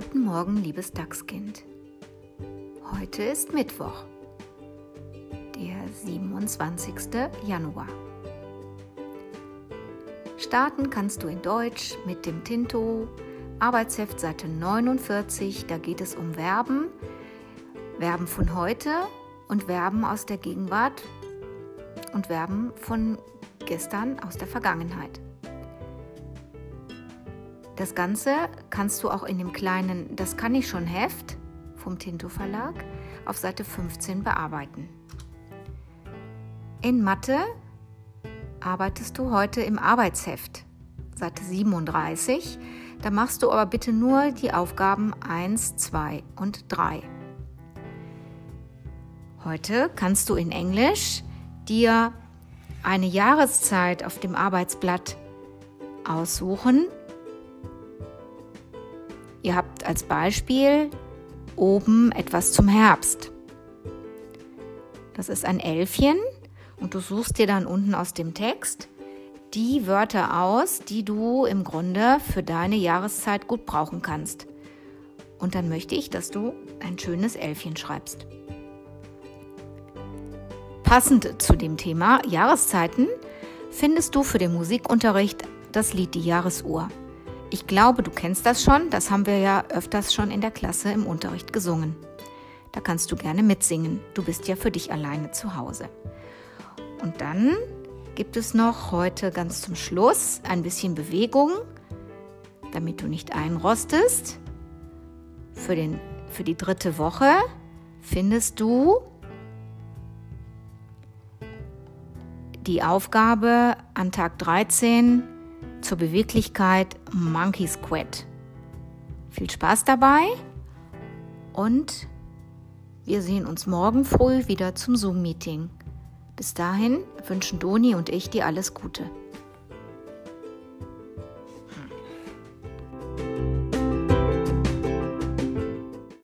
Guten Morgen, liebes Dachskind. Heute ist Mittwoch, der 27. Januar. Starten kannst du in Deutsch mit dem Tinto Arbeitsheft Seite 49. Da geht es um Verben, Verben von heute und Verben aus der Gegenwart und Verben von gestern aus der Vergangenheit. Das Ganze kannst du auch in dem kleinen Das kann ich schon Heft vom Tinto Verlag auf Seite 15 bearbeiten. In Mathe arbeitest du heute im Arbeitsheft, Seite 37. Da machst du aber bitte nur die Aufgaben 1, 2 und 3. Heute kannst du in Englisch dir eine Jahreszeit auf dem Arbeitsblatt aussuchen Ihr habt als Beispiel oben etwas zum Herbst. Das ist ein Elfchen und du suchst dir dann unten aus dem Text die Wörter aus, die du im Grunde für deine Jahreszeit gut brauchen kannst. Und dann möchte ich, dass du ein schönes Elfchen schreibst. Passend zu dem Thema Jahreszeiten findest du für den Musikunterricht das Lied Die Jahresuhr. Ich glaube, du kennst das schon, das haben wir ja öfters schon in der Klasse im Unterricht gesungen. Da kannst du gerne mitsingen, du bist ja für dich alleine zu Hause. Und dann gibt es noch heute ganz zum Schluss ein bisschen Bewegung, damit du nicht einrostest. Für, den, für die dritte Woche findest du die Aufgabe an Tag 13 zur Beweglichkeit Monkey Squat. Viel Spaß dabei und wir sehen uns morgen früh wieder zum Zoom-Meeting. Bis dahin wünschen Doni und ich dir alles Gute.